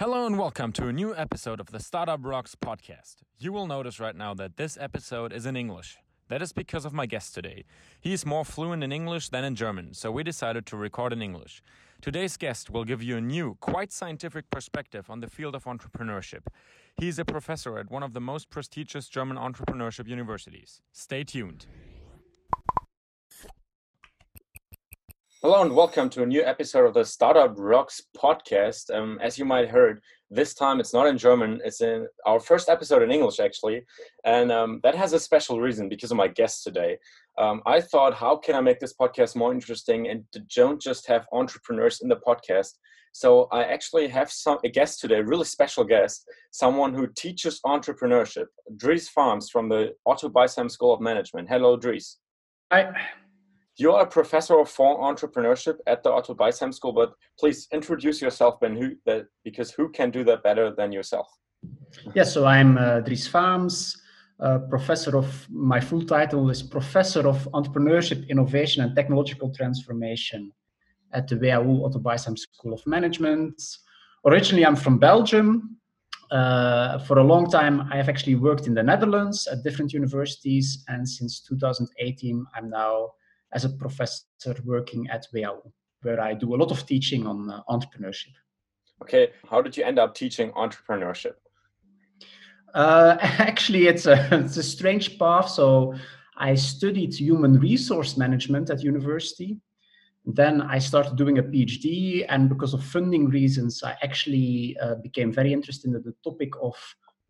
Hello and welcome to a new episode of the Startup Rocks podcast. You will notice right now that this episode is in English. That is because of my guest today. He is more fluent in English than in German, so we decided to record in English. Today's guest will give you a new, quite scientific perspective on the field of entrepreneurship. He is a professor at one of the most prestigious German entrepreneurship universities. Stay tuned. Hello and welcome to a new episode of the Startup Rocks podcast. Um, as you might heard, this time it's not in German. It's in our first episode in English, actually, and um, that has a special reason because of my guest today. Um, I thought, how can I make this podcast more interesting and don't just have entrepreneurs in the podcast? So I actually have some a guest today, a really special guest, someone who teaches entrepreneurship, Dries Faems from the Otto Beisheim School of Management. Hello, Dries. Hi. You are a professor of entrepreneurship at the Otto Beisheim School, but please introduce yourself, Ben, who, that, because who can do that better than yourself? Yes, so I'm uh, Dries Faems, uh, professor of, my full title is Professor of Entrepreneurship, Innovation and Technological Transformation at the WHU Otto Beisheim School of Management. Originally, I'm from Belgium. Uh, for a long time, I have actually worked in the Netherlands at different universities, and since 2018, I'm now as a professor working at WHU, where I do a lot of teaching on uh, entrepreneurship. Okay, how did you end up teaching entrepreneurship? Uh, actually, it's a, it's a strange path. So I studied human resource management at university. Then I started doing a PhD, and because of funding reasons, I actually uh, became very interested in the topic of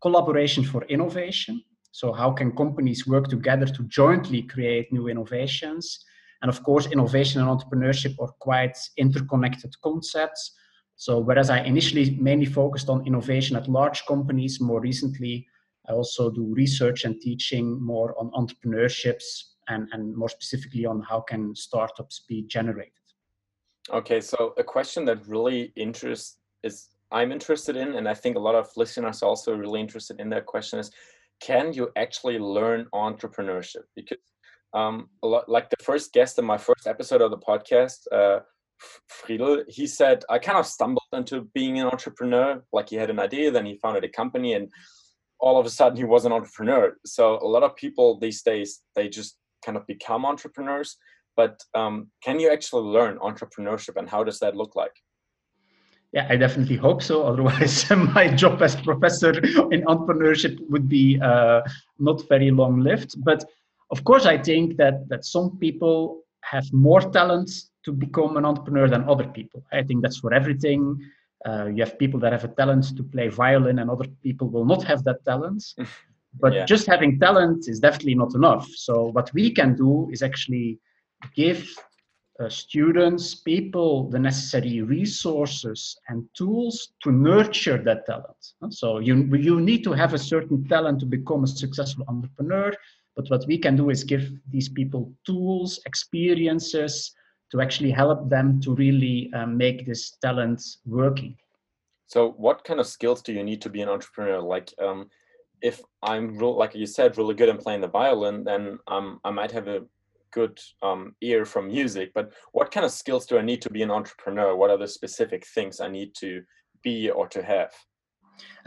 collaboration for innovation. So, how can companies work together to jointly create new innovations? And of course, innovation and entrepreneurship are quite interconnected concepts. So, whereas I initially mainly focused on innovation at large companies, more recently, I also do research and teaching more on entrepreneurships and, and more specifically on how can startups be generated. Okay, so a question that really interests is I'm interested in, and I think a lot of listeners are also really interested in that question is can you actually learn entrepreneurship? Because um, lot, like the first guest in my first episode of the podcast, uh, Friedel, he said, I kind of stumbled into being an entrepreneur. Like he had an idea, then he founded a company, and all of a sudden he was an entrepreneur. So a lot of people these days, they just kind of become entrepreneurs. But um, can you actually learn entrepreneurship and how does that look like? Yeah, I definitely hope so. Otherwise, my job as professor in entrepreneurship would be uh, not very long lived. But of course, I think that that some people have more talent to become an entrepreneur than other people. I think that's for everything. Uh, you have people that have a talent to play violin, and other people will not have that talent. But yeah. just having talent is definitely not enough. So what we can do is actually give uh, students, people, the necessary resources and tools to nurture that talent. So you you need to have a certain talent to become a successful entrepreneur. But what we can do is give these people tools, experiences to actually help them to really um, make this talent working. So, what kind of skills do you need to be an entrepreneur? Like, um, if I'm real, like you said, really good at playing the violin, then um, I might have a good um, ear from music. But what kind of skills do I need to be an entrepreneur? What are the specific things I need to be or to have?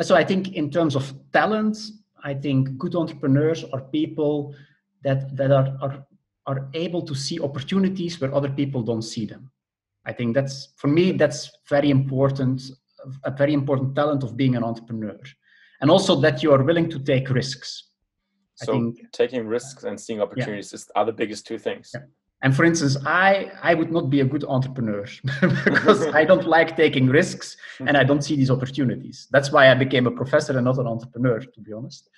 So, I think in terms of talent, I think good entrepreneurs are people that, that are, are, are able to see opportunities where other people don't see them. I think that's, for me, that's very important, a very important talent of being an entrepreneur. And also that you are willing to take risks. So think, taking risks and seeing opportunities yeah. are the biggest two things. Yeah. And for instance, I, I would not be a good entrepreneur because I don't like taking risks and I don't see these opportunities. That's why I became a professor and not an entrepreneur, to be honest.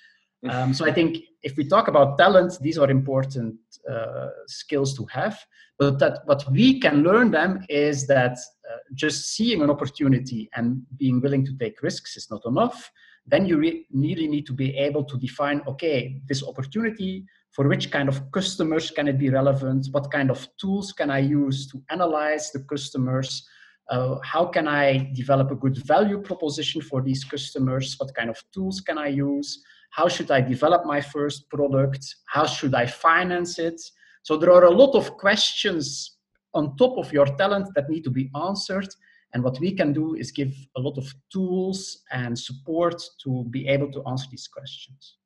Um, so I think if we talk about talent, these are important uh, skills to have. But that what we can learn them is that uh, just seeing an opportunity and being willing to take risks is not enough. Then you re- really need to be able to define, okay, this opportunity for which kind of customers can it be relevant? What kind of tools can i use to analyze the customers? Uh, how can i develop a good value proposition for these customers? What kind of tools can i use? How should i develop my first product? How should i finance it? So there are a lot of questions on top of your talent that need to be answered. And what we can do is give a lot of tools and support to be able to answer these questions.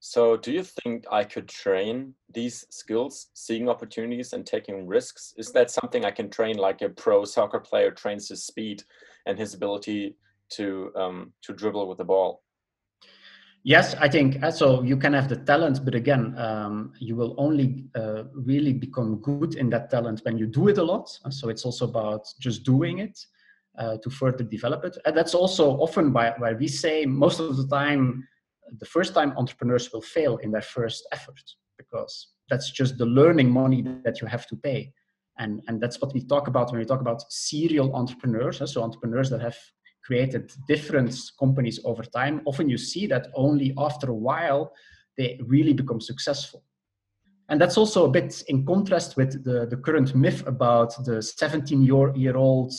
So, do you think I could train these skills, seeing opportunities and taking risks? Is that something I can train like a pro soccer player trains his speed and his ability to um, to dribble with the ball? Yes, I think uh, so. You can have the talent, but again, um, you will only uh, really become good in that talent when you do it a lot. So it's also about just doing it uh, to further develop it. And that's also often why, why we say most of the time, the first time entrepreneurs will fail in their first effort because that's just the learning money that you have to pay. And, and that's what we talk about when we talk about serial entrepreneurs. So entrepreneurs that have created different companies over time, often you see that only after a while they really become successful. And that's also a bit in contrast with the, the current myth about the 17 year, old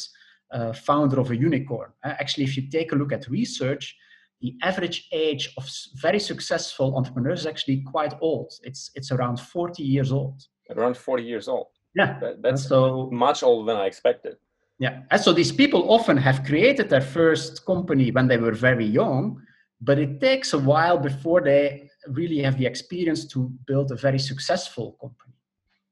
uh, founder of a unicorn. Uh, actually, if you take a look at research, the average age of very successful entrepreneurs is actually quite old. It's, it's around 40 years old. Around 40 years old. Yeah. That, that's so much older than I expected. Yeah, and so these people often have created their first company when they were very young, but it takes a while before they really have the experience to build a very successful company.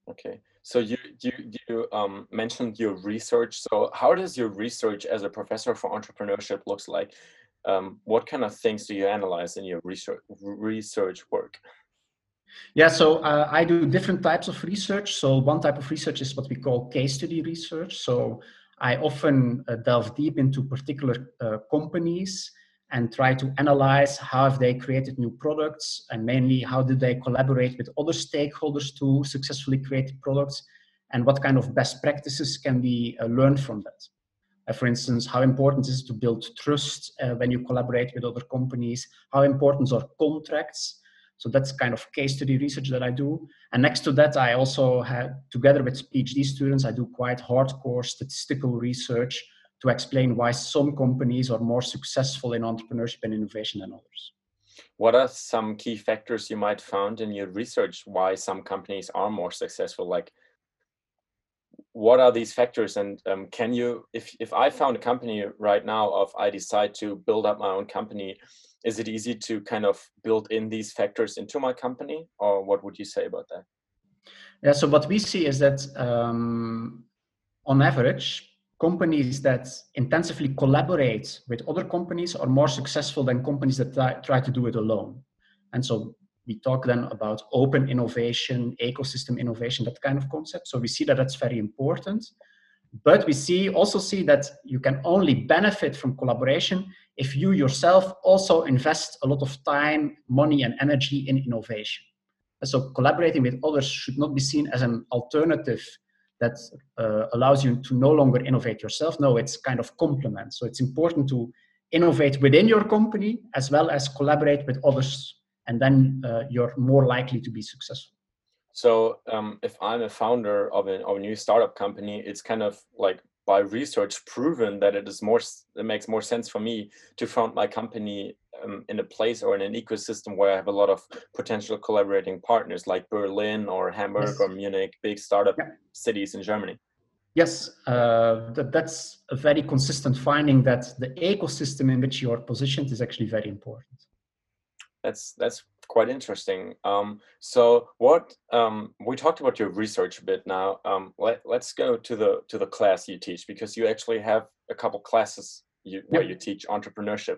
Okay, so you you you um, mentioned your research. So how does your research as a professor for entrepreneurship looks like? Um, what kind of things do you analyze in your research research work? Yeah, so uh, I do different types of research. So one type of research is what we call case study research. So I often uh, delve deep into particular uh, companies and try to analyze how have they created new products and mainly how did they collaborate with other stakeholders to successfully create products and what kind of best practices can we uh, learn from that. Uh, for instance, how important is it to build trust uh, when you collaborate with other companies? How important are contracts? So that's kind of case study research that I do. And next to that, I also have, together with PhD students, I do quite hardcore statistical research to explain why some companies are more successful in entrepreneurship and innovation than others. What are some key factors you might found in your research why some companies are more successful? Like, what are these factors? And um, can you, if if I found a company right now, of I decide to build up my own company, is it easy to kind of build in these factors into my company? Or what would you say about that? Yeah so what we see is that um, on average companies that intensively collaborate with other companies are more successful than companies that try, try to do it alone. And so we talk then about open innovation ecosystem innovation that kind of concept so we see that that's very important but we see also see that you can only benefit from collaboration if you yourself also invest a lot of time, money, and energy in innovation. So collaborating with others should not be seen as an alternative that uh, allows you to no longer innovate yourself. No, it's kind of complement. So it's important to innovate within your company as well as collaborate with others, and then uh, you're more likely to be successful. So um, if I'm a founder of a, of a new startup company, it's kind of like by research proven that it is more it makes more sense for me to found my company um, in a place or in an ecosystem where I have a lot of potential collaborating partners like Berlin or Hamburg yes. or Munich, big startup yeah. cities in Germany. Yes, uh, that, that's a very consistent finding that the ecosystem in which you are positioned is actually very important. That's that's quite interesting. Um, so what um, we talked about your research a bit now. Um, let, us go to the to the class you teach because you actually have a couple classes you, where you teach entrepreneurship.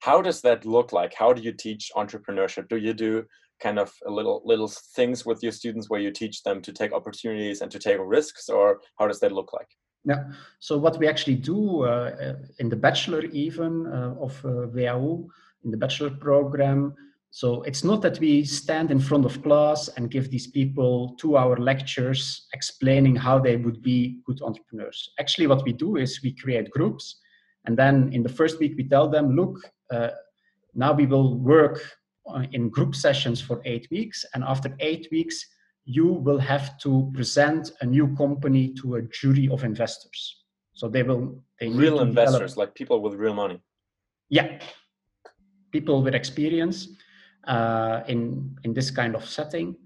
How does that look like? How do you teach entrepreneurship? Do you do kind of a little little things with your students where you teach them to take opportunities and to take risks, or how does that look like? Yeah. So what we actually do uh, in the bachelor even uh, of uh, in the bachelor program so it's not that we stand in front of class and give these people two hour lectures explaining how they would be good entrepreneurs. Actually, what we do is we create groups. And then in the first week, we tell them, look, uh, now we will work uh, in group sessions for eight weeks. And after eight weeks, you will have to present a new company to a jury of investors. So they will. They real investors, develop. like people with real money. Yeah, people with experience uh, in, in this kind of setting.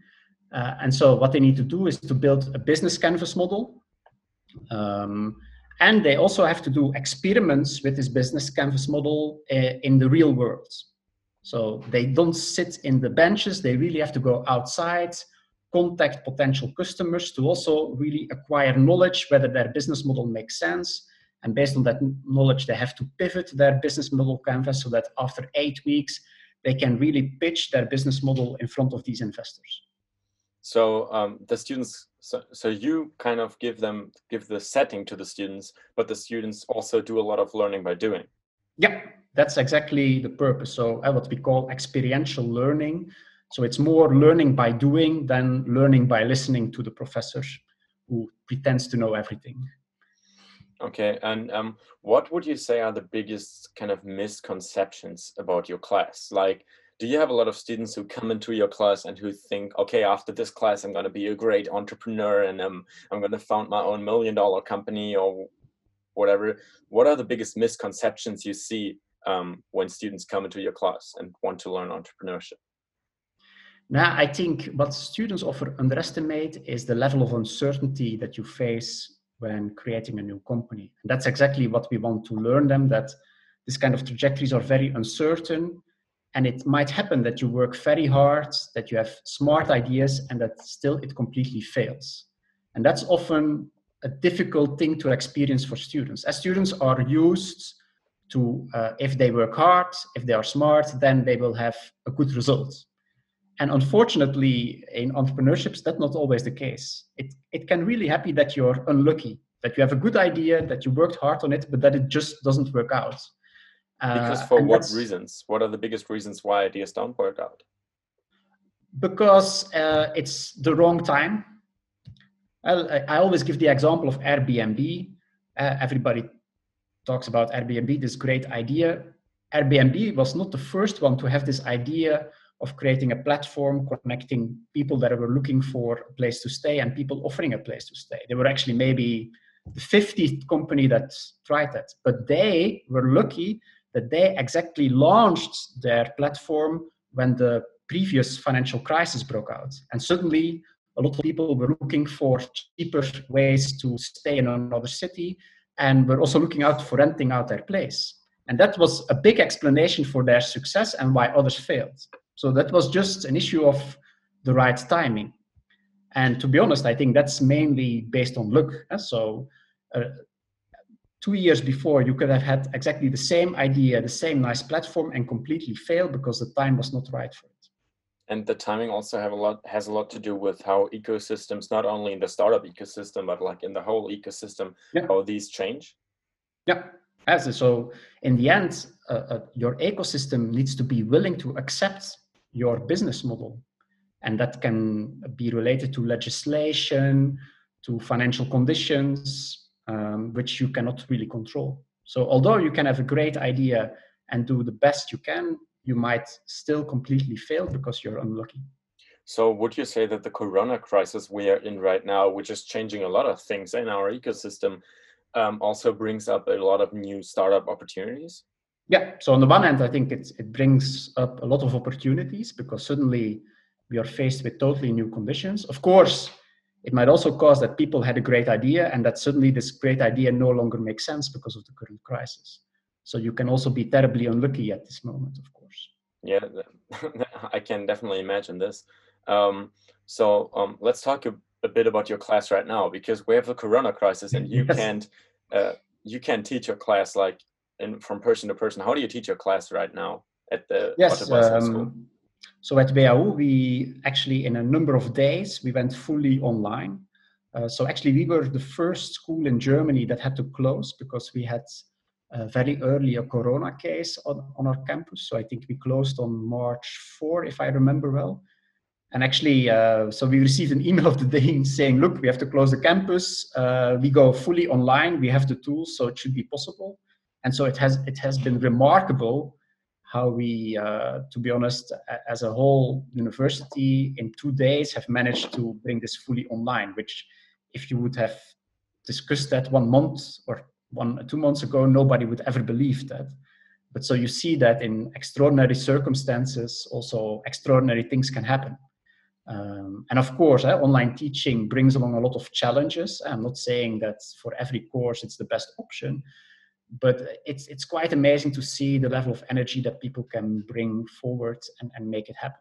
Uh, and so what they need to do is to build a business canvas model. Um, and they also have to do experiments with this business canvas model uh, in the real world. So they don't sit in the benches, they really have to go outside, contact potential customers to also really acquire knowledge whether their business model makes sense. And based on that knowledge, they have to pivot their business model canvas so that after eight weeks, they can really pitch their business model in front of these investors. So um, the students, so, so you kind of give them, give the setting to the students, but the students also do a lot of learning by doing. Yeah, that's exactly the purpose. So uh, what we call experiential learning. So it's more learning by doing than learning by listening to the professor who pretends to know everything. Okay, and um, what would you say are the biggest kind of misconceptions about your class? Like, do you have a lot of students who come into your class and who think, okay, after this class, I'm going to be a great entrepreneur and um, I'm going to found my own million dollar company or whatever? What are the biggest misconceptions you see um, when students come into your class and want to learn entrepreneurship? Now, I think what students often underestimate is the level of uncertainty that you face when creating a new company. And that's exactly what we want to learn them that this kind of trajectories are very uncertain. And it might happen that you work very hard, that you have smart ideas, and that still it completely fails. And that's often a difficult thing to experience for students. As students are used to, uh, if they work hard, if they are smart, then they will have a good result. And unfortunately, in entrepreneurship, that's not always the case. It, it can really happen that you're unlucky, that you have a good idea, that you worked hard on it, but that it just doesn't work out. Uh, because for what reasons? What are the biggest reasons why ideas don't work out? Because uh, it's the wrong time. I, I always give the example of Airbnb. Uh, everybody talks about Airbnb, this great idea. Airbnb was not the first one to have this idea of creating a platform connecting people that were looking for a place to stay and people offering a place to stay. They were actually maybe the 50th company that tried that, but they were lucky that they exactly launched their platform when the previous financial crisis broke out. And suddenly, a lot of people were looking for cheaper ways to stay in another city and were also looking out for renting out their place. And that was a big explanation for their success and why others failed. So that was just an issue of the right timing. And to be honest, I think that's mainly based on luck. So uh, two years before, you could have had exactly the same idea, the same nice platform, and completely fail because the time was not right for it. And the timing also have a lot has a lot to do with how ecosystems, not only in the startup ecosystem, but like in the whole ecosystem, yeah. how these change. Yeah, as so in the end, uh, uh, your ecosystem needs to be willing to accept your business model. And that can be related to legislation, to financial conditions, um, which you cannot really control. So, although you can have a great idea and do the best you can, you might still completely fail because you're unlucky. So, would you say that the corona crisis we are in right now, which is changing a lot of things in our ecosystem, um, also brings up a lot of new startup opportunities? Yeah. So on the one hand, I think it it brings up a lot of opportunities because suddenly we are faced with totally new conditions. Of course, it might also cause that people had a great idea and that suddenly this great idea no longer makes sense because of the current crisis. So you can also be terribly unlucky at this moment, of course. Yeah, I can definitely imagine this. Um, so um, let's talk a, a, bit about your class right now because we have the Corona crisis and you yes. can't uh, you can't teach your class like and from person to person. How do you teach your class right now at the yes, um, So at WHU, we actually in a number of days we went fully online. Uh, so actually, we were the first school in Germany that had to close because we had uh, very early a corona case on, on our campus. So I think we closed on March 4, if I remember well. And actually, uh, so we received an email of the day saying, look, we have to close the campus. Uh, we go fully online. We have the tools, so it should be possible and so it has it has been remarkable how we uh, to be honest as a whole university in two days have managed to bring this fully online which if you would have discussed that one month or one two months ago nobody would ever believe that but so you see that in extraordinary circumstances also extraordinary things can happen Um, and of course, eh, online teaching brings along a lot of challenges. I'm not saying that for every course it's the best option, but it's it's quite amazing to see the level of energy that people can bring forward and, and make it happen.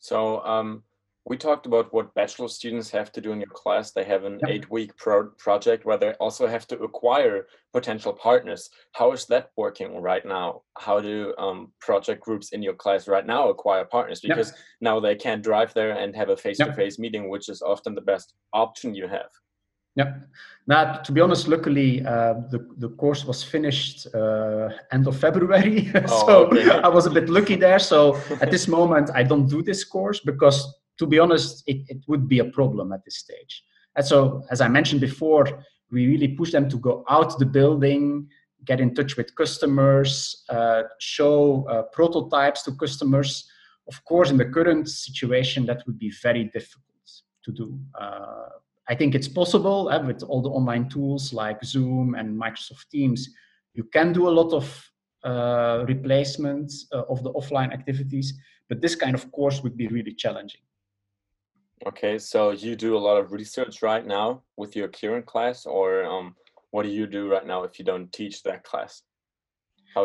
So um, we talked about what bachelor students have to do in your class. They have an yep. eight-week pro project where they also have to acquire potential partners. How is that working right now? How do um, project groups in your class right now acquire partners? Because yep. now they can't drive there and have a face-to-face -face meeting, which is often the best option you have. Yeah. Now, to be honest, luckily uh, the the course was finished uh, end of February, oh, so okay. I was a bit lucky there. So at this moment, I don't do this course because, to be honest, it, it would be a problem at this stage. And so, as I mentioned before, we really push them to go out the building, get in touch with customers, uh, show uh, prototypes to customers. Of course, in the current situation, that would be very difficult to do uh, I think it's possible uh, with all the online tools like Zoom and Microsoft Teams. You can do a lot of uh, replacements uh, of the offline activities, but this kind of course would be really challenging. Okay, so you do a lot of research right now with your current class, or um, what do you do right now if you don't teach that class?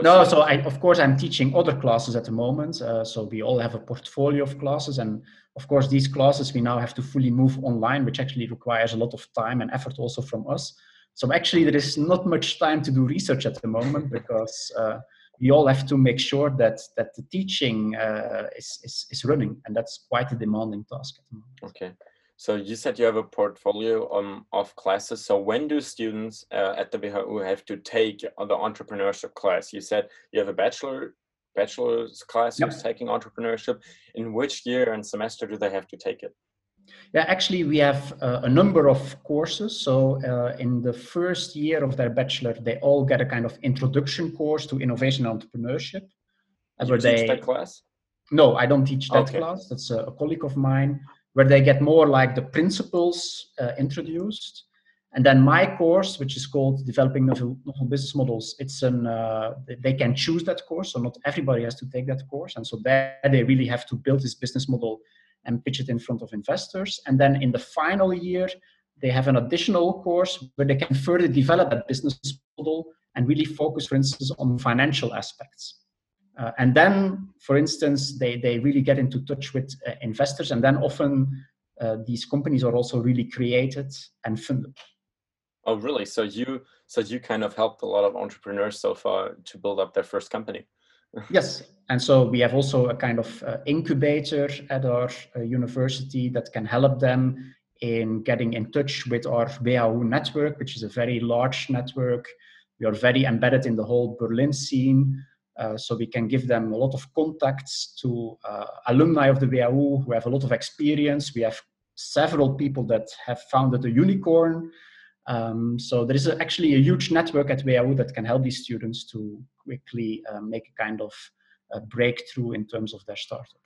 no, so I, of course I'm teaching other classes at the moment. Uh, so we all have a portfolio of classes, and of course these classes we now have to fully move online, which actually requires a lot of time and effort also from us. So actually there is not much time to do research at the moment because uh, we all have to make sure that that the teaching uh, is, is is running, and that's quite a demanding task. Okay. So you said you have a portfolio um, of classes. So when do students uh, at the WHU have to take the entrepreneurship class? You said you have a bachelor bachelor's class yep. who's taking entrepreneurship. In which year and semester do they have to take it? Yeah, actually, we have uh, a number of courses. So, uh, in the first year of their bachelor, they all get a kind of introduction course to innovation and entrepreneurship. You teach they, that class? No, I don't teach that okay. class. That's a, a colleague of mine where they get more like the principles uh, introduced. And then my course, which is called Developing Novel, Novel Business Models, it's an uh, they can choose that course, so not everybody has to take that course. And so there they really have to build this business model and pitch it in front of investors. And then in the final year, they have an additional course where they can further develop that business model and really focus, for instance, on financial aspects. Uh, and then, for instance, they, they really get into touch with uh, investors, and then often uh, these companies are also really created and funded. Oh, really? So you so you kind of helped a lot of entrepreneurs so far to build up their first company. yes, and so we have also a kind of uh, incubator at our uh, university that can help them in getting in touch with our WHU network, which is a very large network. We are very embedded in the whole Berlin scene. Uh, so we can give them a lot of contacts to uh, alumni of the WHU who have a lot of experience. We have several people that have founded a unicorn. Um, so there is actually a huge network at WHU that can help these students to quickly uh, make a kind of a breakthrough in terms of their startup.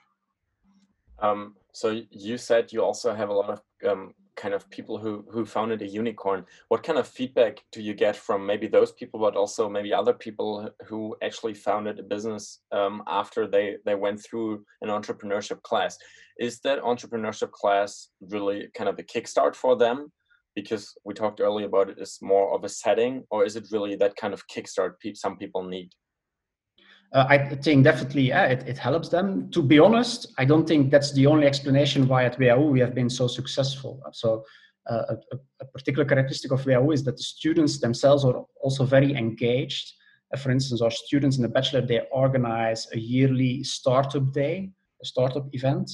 Um, so you said you also have a lot of um, kind of people who who founded a unicorn. What kind of feedback do you get from maybe those people but also maybe other people who actually founded a business um, after they they went through an entrepreneurship class? Is that entrepreneurship class really kind of a kickstart for them because we talked earlier about it is more of a setting or is it really that kind of kickstart some people need uh, I think definitely yeah, it, it helps them. To be honest, I don't think that's the only explanation why at WHU we have been so successful. So uh, a, a, particular characteristic of WHU is that the students themselves are also very engaged. Uh, for instance, our students in the bachelor, they organize a yearly startup day, a startup event,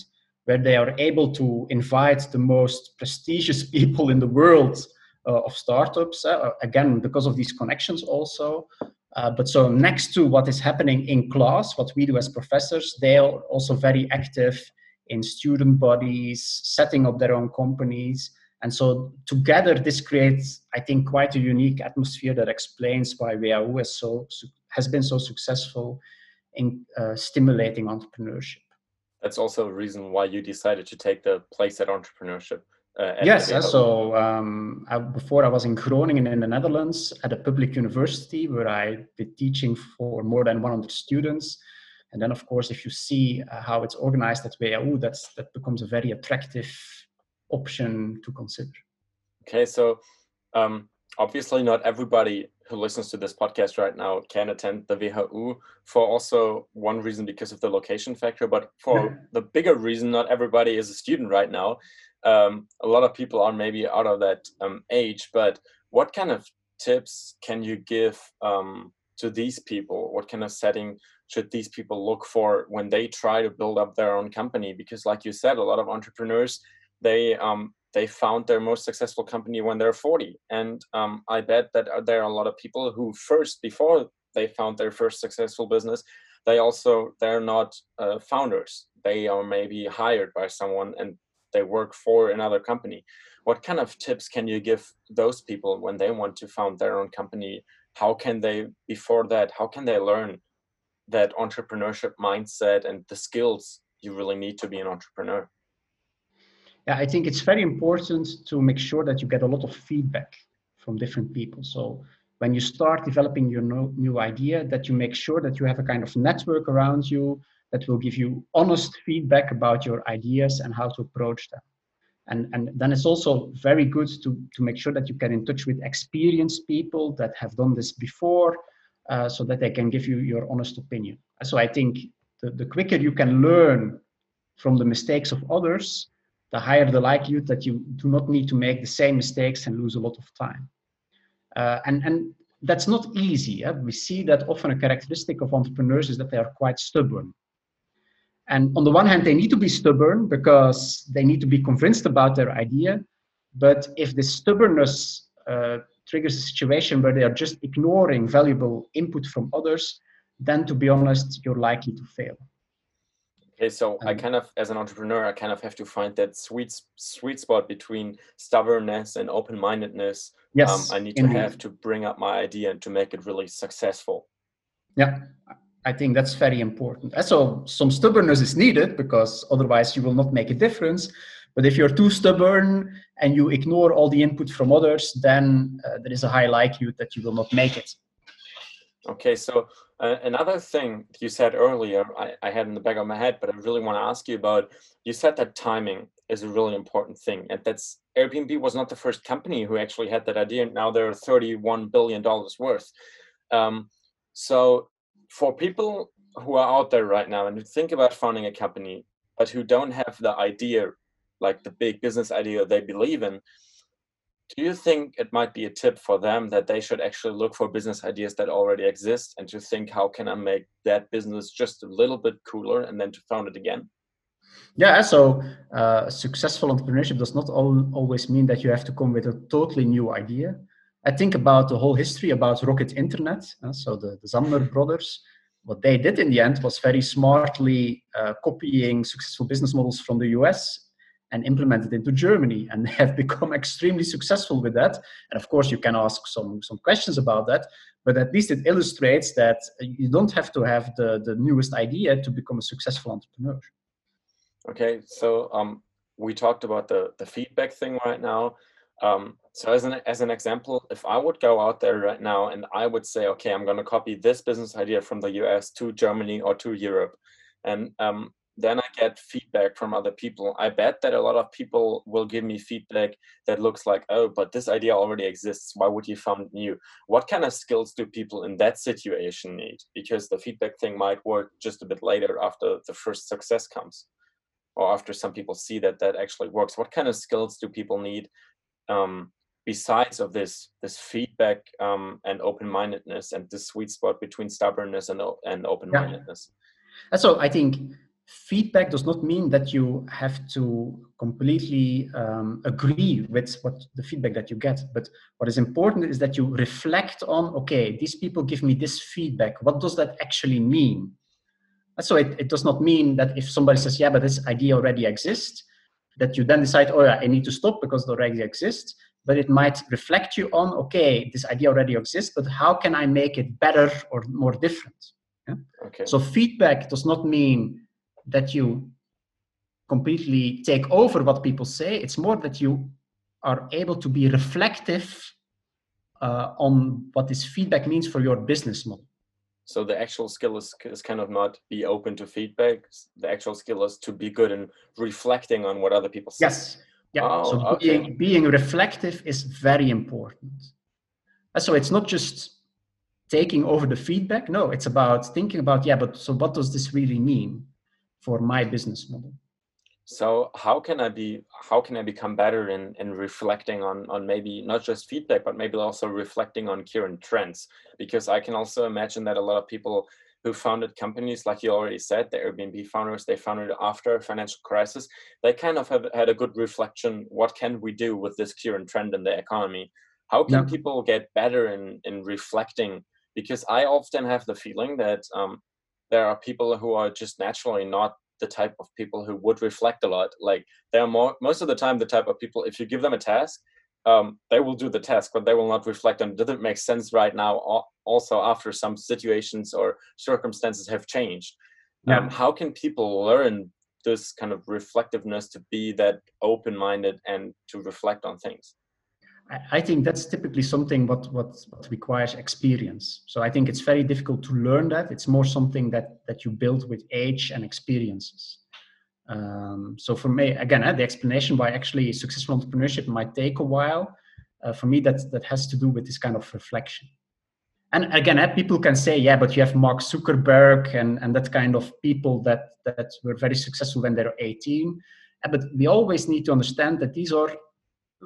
where they are able to invite the most prestigious people in the world uh, of startups, uh, again, because of these connections also. Uh, but so next to what is happening in class, what we do as professors, they are also very active in student bodies, setting up their own companies. And so together, this creates, I think, quite a unique atmosphere that explains why WHU has, so, has been so successful in uh, stimulating entrepreneurship. That's also a reason why you decided to take the place at entrepreneurship uh, yes, uh, so um, I, before I was in Groningen in the Netherlands at a public university where I been teaching for more than 100 students. And then, of course, if you see uh, how it's organized at WHU, that's that becomes a very attractive option to consider. Okay, so um, obviously, not everybody who listens to this podcast right now can attend the WHU for also one reason because of the location factor, but for the bigger reason, not everybody is a student right now. Um, a lot of people are maybe out of that um, age, but what kind of tips can you give um, to these people? What kind of setting should these people look for when they try to build up their own company? Because, like you said, a lot of entrepreneurs they um, they found their most successful company when they're 40, and um, I bet that uh, there are a lot of people who first before they found their first successful business, they also they're not uh, founders. They are maybe hired by someone and they work for another company. What kind of tips can you give those people when they want to found their own company? How can they before that? How can they learn that entrepreneurship mindset and the skills you really need to be an entrepreneur? Yeah, I think it's very important to make sure that you get a lot of feedback from different people. So when you start developing your no, new idea, that you make sure that you have a kind of network around you that will give you honest feedback about your ideas and how to approach them. And, and then it's also very good to, to make sure that you get in touch with experienced people that have done this before uh, so that they can give you your honest opinion. So I think the, the quicker you can learn from the mistakes of others, the higher the likelihood that you do not need to make the same mistakes and lose a lot of time. Uh, and, and that's not easy. We see that often a characteristic of entrepreneurs is that they are quite stubborn. And on the one hand, they need to be stubborn because they need to be convinced about their idea. But if the stubbornness uh, triggers a situation where they are just ignoring valuable input from others, then to be honest, you're likely to fail. Okay, so um, I kind of, as an entrepreneur, I kind of have to find that sweet sweet spot between stubbornness and open mindedness. Yes, um, I need to have to bring up my idea and to make it really successful. Yeah, I think that's very important. So some stubbornness is needed because otherwise you will not make a difference. But if you're too stubborn and you ignore all the input from others, then uh, there is a high likelihood that you will not make it. Okay, so uh, another thing you said earlier, I, I had in the back of my head, but I really want to ask you about. You said that timing is a really important thing, and that's Airbnb was not the first company who actually had that idea. And Now they're thirty-one billion dollars worth. Um, so for people who are out there right now and think about founding a company, but who don't have the idea, like the big business idea they believe in, do you think it might be a tip for them that they should actually look for business ideas that already exist and to think how can i make that business just a little bit cooler and then to found it again? Yeah so uh, successful entrepreneurship does not all, always mean that you have to come with a totally new idea. I think about the whole history about rocket internet uh, so the, the Samwer brothers. What they did in the end was very smartly uh, copying successful business models from the us and implemented into Germany and have become extremely successful with that. And of course, you can ask some, some questions about that, but at least it illustrates that you don't have to have the, the newest idea to become a successful entrepreneur. Okay, so um, we talked about the, the feedback thing right now. Um, so as an, as an example, if I would go out there right now and I would say, okay, I'm going to copy this business idea from the US to Germany or to Europe, and um, then I get feedback from other people. I bet that a lot of people will give me feedback that looks like, oh, but this idea already exists. Why would you found new? What kind of skills do people in that situation need? Because the feedback thing might work just a bit later after the first success comes, or after some people see that that actually works. What kind of skills do people need um, besides of this this feedback um, and open mindedness and this sweet spot between stubbornness and and open mindedness? Yeah. So I think feedback does not mean that you have to completely um, agree with what the feedback that you get but what is important is that you reflect on okay these people give me this feedback what does that actually mean and so it, it does not mean that if somebody says yeah but this idea already exists that you then decide oh yeah i need to stop because it already exists but it might reflect you on okay this idea already exists but how can i make it better or more different yeah? okay. so feedback does not mean that you completely take over what people say. It's more that you are able to be reflective uh, on what this feedback means for your business model. So the actual skill is, is kind of not be open to feedback. The actual skill is to be good in reflecting on what other people say. Yes. Yeah. Oh, so okay. being, being reflective is very important. So it's not just taking over the feedback. No, it's about thinking about, yeah, but so what does this really mean for my business model? So how can I be how can I become better in, in reflecting on, on maybe not just feedback, but maybe also reflecting on current trends? Because I can also imagine that a lot of people who founded companies, like you already said, the Airbnb founders, they founded after financial crisis, they kind of have had a good reflection, what can we do with this current trend in the economy? How can yeah. people get better in, in reflecting? Because I often have the feeling that um, there are people who are just naturally not the type of people who would reflect a lot. Like they're more most of the time the type of people if you give them a task, um, they will do the task, but they will not reflect on does it make sense right now. Also, after some situations or circumstances have changed, yeah. um, how can people learn this kind of reflectiveness to be that open-minded and to reflect on things? I think that's typically something what, what, what requires experience. So I think it's very difficult to learn that. It's more something that that you build with age and experiences. Um, so for me, again, uh, the explanation why actually successful entrepreneurship might take a while, uh, for me that that has to do with this kind of reflection. And again, uh, people can say, yeah, but you have Mark Zuckerberg and, and that kind of people that that were very successful when they were 18. Uh, but we always need to understand that these are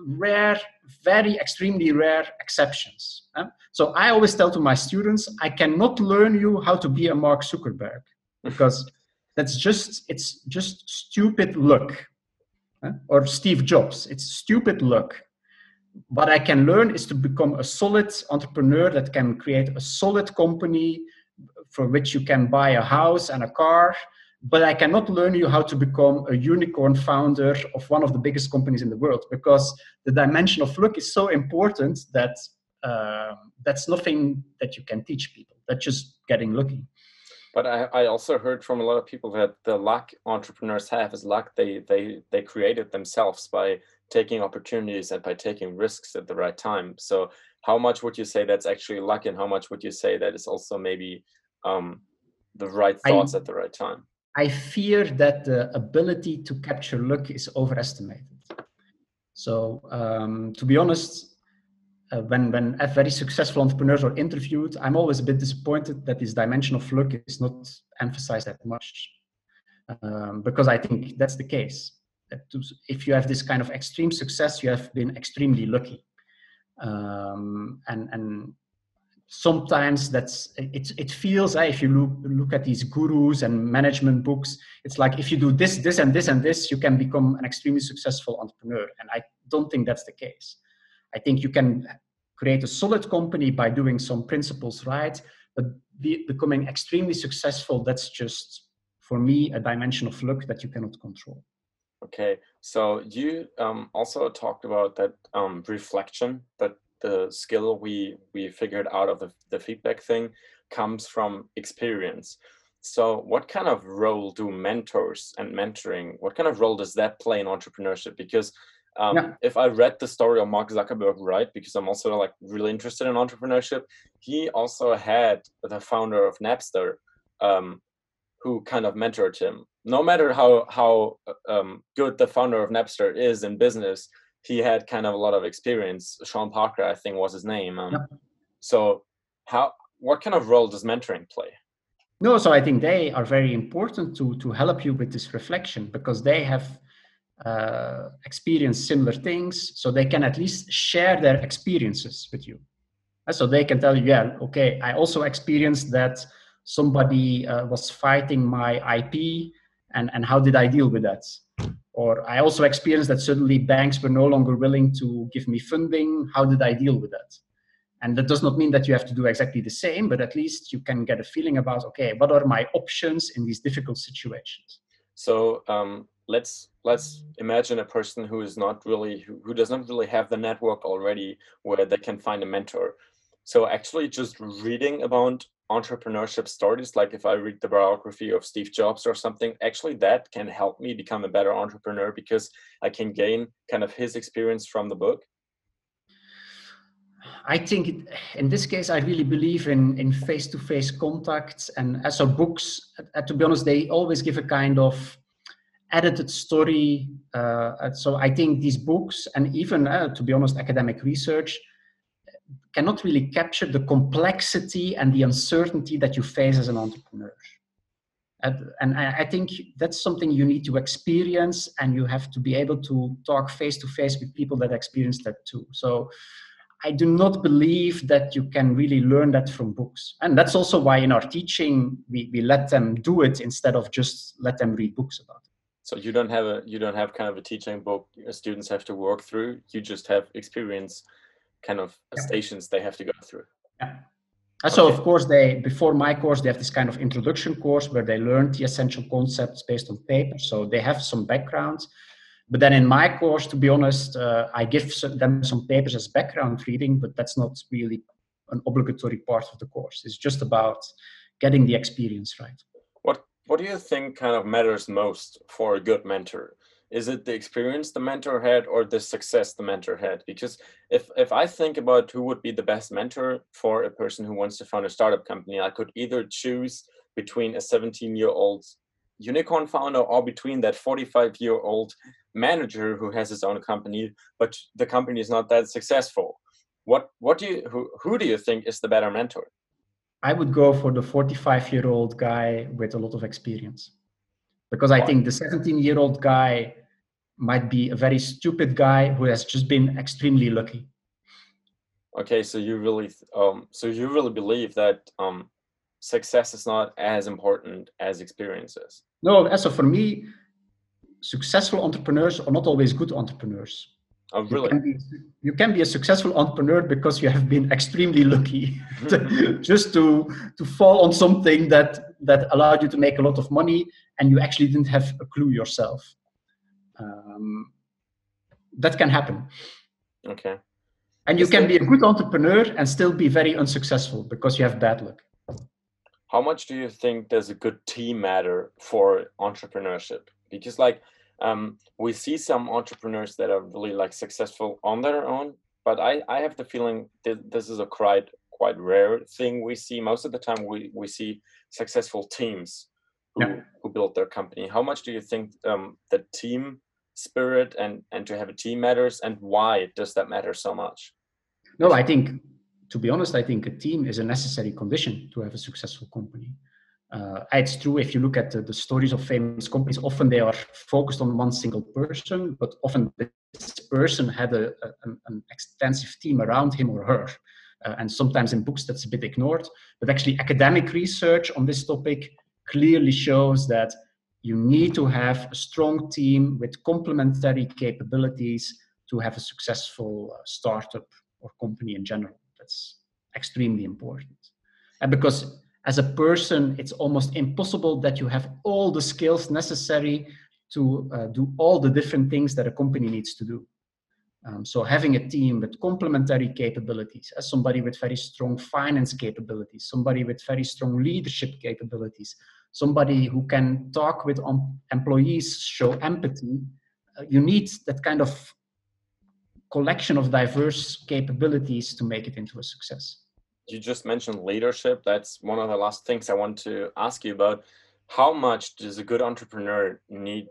rare, very extremely rare exceptions. So I always tell to my students, I cannot learn you how to be a Mark Zuckerberg because that's just it's just stupid luck. Or Steve Jobs, it's stupid luck. What I can learn is to become a solid entrepreneur that can create a solid company for which you can buy a house and a car but I cannot learn you how to become a unicorn founder of one of the biggest companies in the world because the dimension of luck is so important that uh, that's nothing that you can teach people. That's just getting lucky. But I, I also heard from a lot of people that the luck entrepreneurs have is luck they they they created themselves by taking opportunities and by taking risks at the right time. So how much would you say that's actually luck, and how much would you say that is also maybe um, the right thoughts I, at the right time? I fear that the ability to capture luck is overestimated. So, um, to be honest, uh, when when very successful entrepreneurs are interviewed, I'm always a bit disappointed that this dimension of luck is not emphasized that much, um, because I think that's the case. That to, if you have this kind of extreme success, you have been extremely lucky, um, and and sometimes that's it, it feels uh, if you look, look at these gurus and management books it's like if you do this this and this and this you can become an extremely successful entrepreneur. And i don't think that's the case. I think you can create a solid company by doing some principles right but be, becoming extremely successful that's just for me a dimension of luck that you cannot control. Okay. So you um, also talked about that um, reflection that the skill we we figured out of the, the feedback thing comes from experience. So what kind of role do mentors and mentoring what kind of role does that play in entrepreneurship? Because um, yeah. if i read the story of mark zuckerberg right because i'm also like really interested in entrepreneurship he also had the founder of napster um, who kind of mentored him. No matter how how um, good the founder of napster is in business he had kind of a lot of experience. Sean Parker, I think, was his name. Um, yep. So, how what kind of role does mentoring play? No, so I think they are very important to to help you with this reflection because they have uh, experienced similar things, so they can at least share their experiences with you. So they can tell you, yeah, okay, I also experienced that somebody uh, was fighting my IP, and and how did I deal with that? Or I also experienced that suddenly banks were no longer willing to give me funding. How did I deal with that? And that does not mean that you have to do exactly the same, but at least you can get a feeling about okay, what are my options in these difficult situations? So um, let's let's imagine a person who is not really who, does not really have the network already where they can find a mentor. So actually, just reading about entrepreneurship stories like if i read the biography of steve jobs or something actually that can help me become a better entrepreneur because i can gain kind of his experience from the book I think in this case, I really believe in in face to face contacts, and as our books, uh, to be honest, they always give a kind of edited story. Uh, so I think these books, and even uh, to be honest, academic research, cannot really capture the complexity and the uncertainty that you face as an entrepreneur. And, and I, I think that's something you need to experience, and you have to be able to talk face to face with people that experience that too. So I do not believe that you can really learn that from books. And that's also why in our teaching we, we let them do it instead of just let them read books about it. So you don't have a you don't have kind of a teaching book students have to work through. You just have experience kind of yeah. stations they have to go through. Yeah. And so okay. of course they before my course they have this kind of introduction course where they learn the essential concepts based on paper. So they have some background but then in my course, to be honest, uh, I give them some papers as background reading, but that's not really an obligatory part of the course. It's just about getting the experience right. What What do you think kind of matters most for a good mentor? Is it the experience the mentor had, or the success the mentor had? Because if if I think about who would be the best mentor for a person who wants to found a startup company, I could either choose between a 17 year old unicorn founder or between that 45 year old manager who has his own company, but the company is not that successful. What what do you who, who do you think is the better mentor? I would go for the 45 year old guy with a lot of experience. Because I think the 17 year old guy might be a very stupid guy who has just been extremely lucky. Okay, so you really um so you really believe that um success is not as important as experiences. No, so for me, successful entrepreneurs are not always good entrepreneurs. Oh, really? You can, be, you can be a successful entrepreneur because you have been extremely lucky just to to fall on something that that allowed you to make a lot of money and you actually didn't have a clue yourself. Um, that can happen. Okay. And you Is can be a good entrepreneur and still be very unsuccessful because you have bad luck. How much do you think does a good team matter for entrepreneurship? because like um, we see some entrepreneurs that are really like successful on their own but i i have the feeling that this is a quite quite rare thing we see most of the time we we see successful teams who, yeah. who build their company how much do you think um, the team spirit and and to have a team matters and why does that matter so much no i think to be honest i think a team is a necessary condition to have a successful company uh, it's true if you look at the, the, stories of famous companies, often they are focused on one single person, but often this person had a, a an extensive team around him or her. Uh, and sometimes in books that's a bit ignored, but actually academic research on this topic clearly shows that you need to have a strong team with complementary capabilities to have a successful uh, startup or company in general. That's extremely important. And because as a person, it's almost impossible that you have all the skills necessary to uh, do all the different things that a company needs to do. Um, so having a team with complementary capabilities, as somebody with very strong finance capabilities, somebody with very strong leadership capabilities, somebody who can talk with employees, show empathy, uh, you need that kind of collection of diverse capabilities to make it into a success you just mentioned leadership. That's one of the last things I want to ask you about. How much does a good entrepreneur need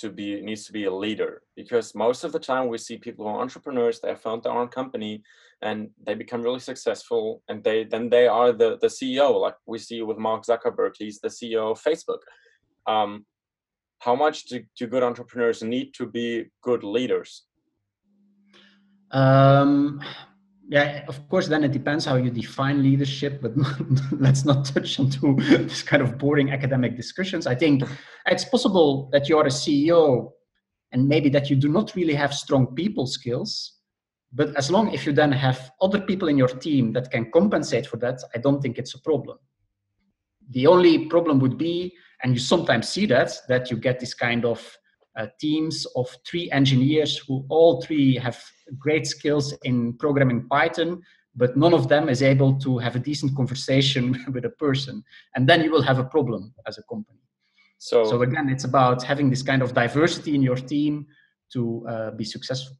to be needs to be a leader? Because most of the time we see people who are entrepreneurs, they found their own company and they become really successful and they then they are the, the CEO, like we see with Mark Zuckerberg, he's the CEO of Facebook. Um, how much do, do good entrepreneurs need to be good leaders? Um, yeah of course then it depends how you define leadership but let's not touch into this kind of boring academic discussions. I think it's possible that you're a ceo and maybe that you do not really have strong people skills but as long if you then have other people in your team that can compensate for that i don't think it's a problem. The only problem would be and you sometimes see that that you get this kind of uh, teams of three engineers who all three have great skills in programming Python, but none of them is able to have a decent conversation with a person. And then you will have a problem as a company. So, so again, it's about having this kind of diversity in your team to uh, be successful.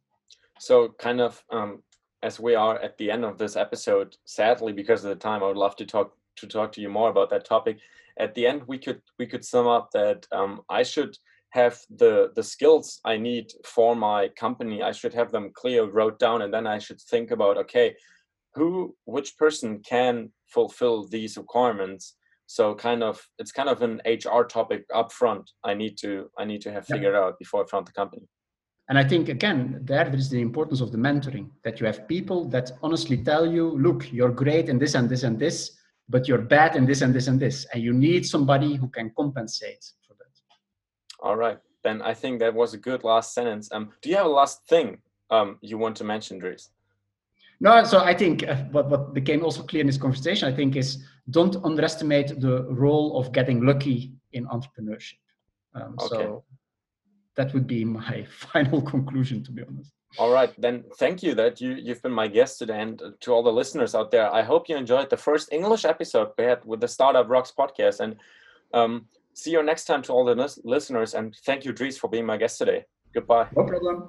So, kind of um, as we are at the end of this episode, sadly because of the time, I would love to talk to talk to you more about that topic. At the end, we could we could sum up that um, I should have the the skills I need for my company. I should have them clear, wrote down, and then I should think about okay, who which person can fulfill these requirements. So kind of it's kind of an HR topic up front. I need to I need to have figured yeah. out before I found the company. And I think again, there is the importance of the mentoring that you have people that honestly tell you, look, you're great in this and this and this, but you're bad in this and this and this. And you need somebody who can compensate. All right. Then I think that was a good last sentence. Um, do you have a last thing um, you want to mention, Dries? No, so I think uh, what, what became also clear in this conversation, I think, is don't underestimate the role of getting lucky in entrepreneurship. Um, okay. So that would be my final conclusion to be honest all right then thank you that you you've been my guest today and to all the listeners out there i hope you enjoyed the first english episode we had with the startup rocks podcast and um, see you next time to all the listeners and thank you dries for being my guest today. Goodbye. No problem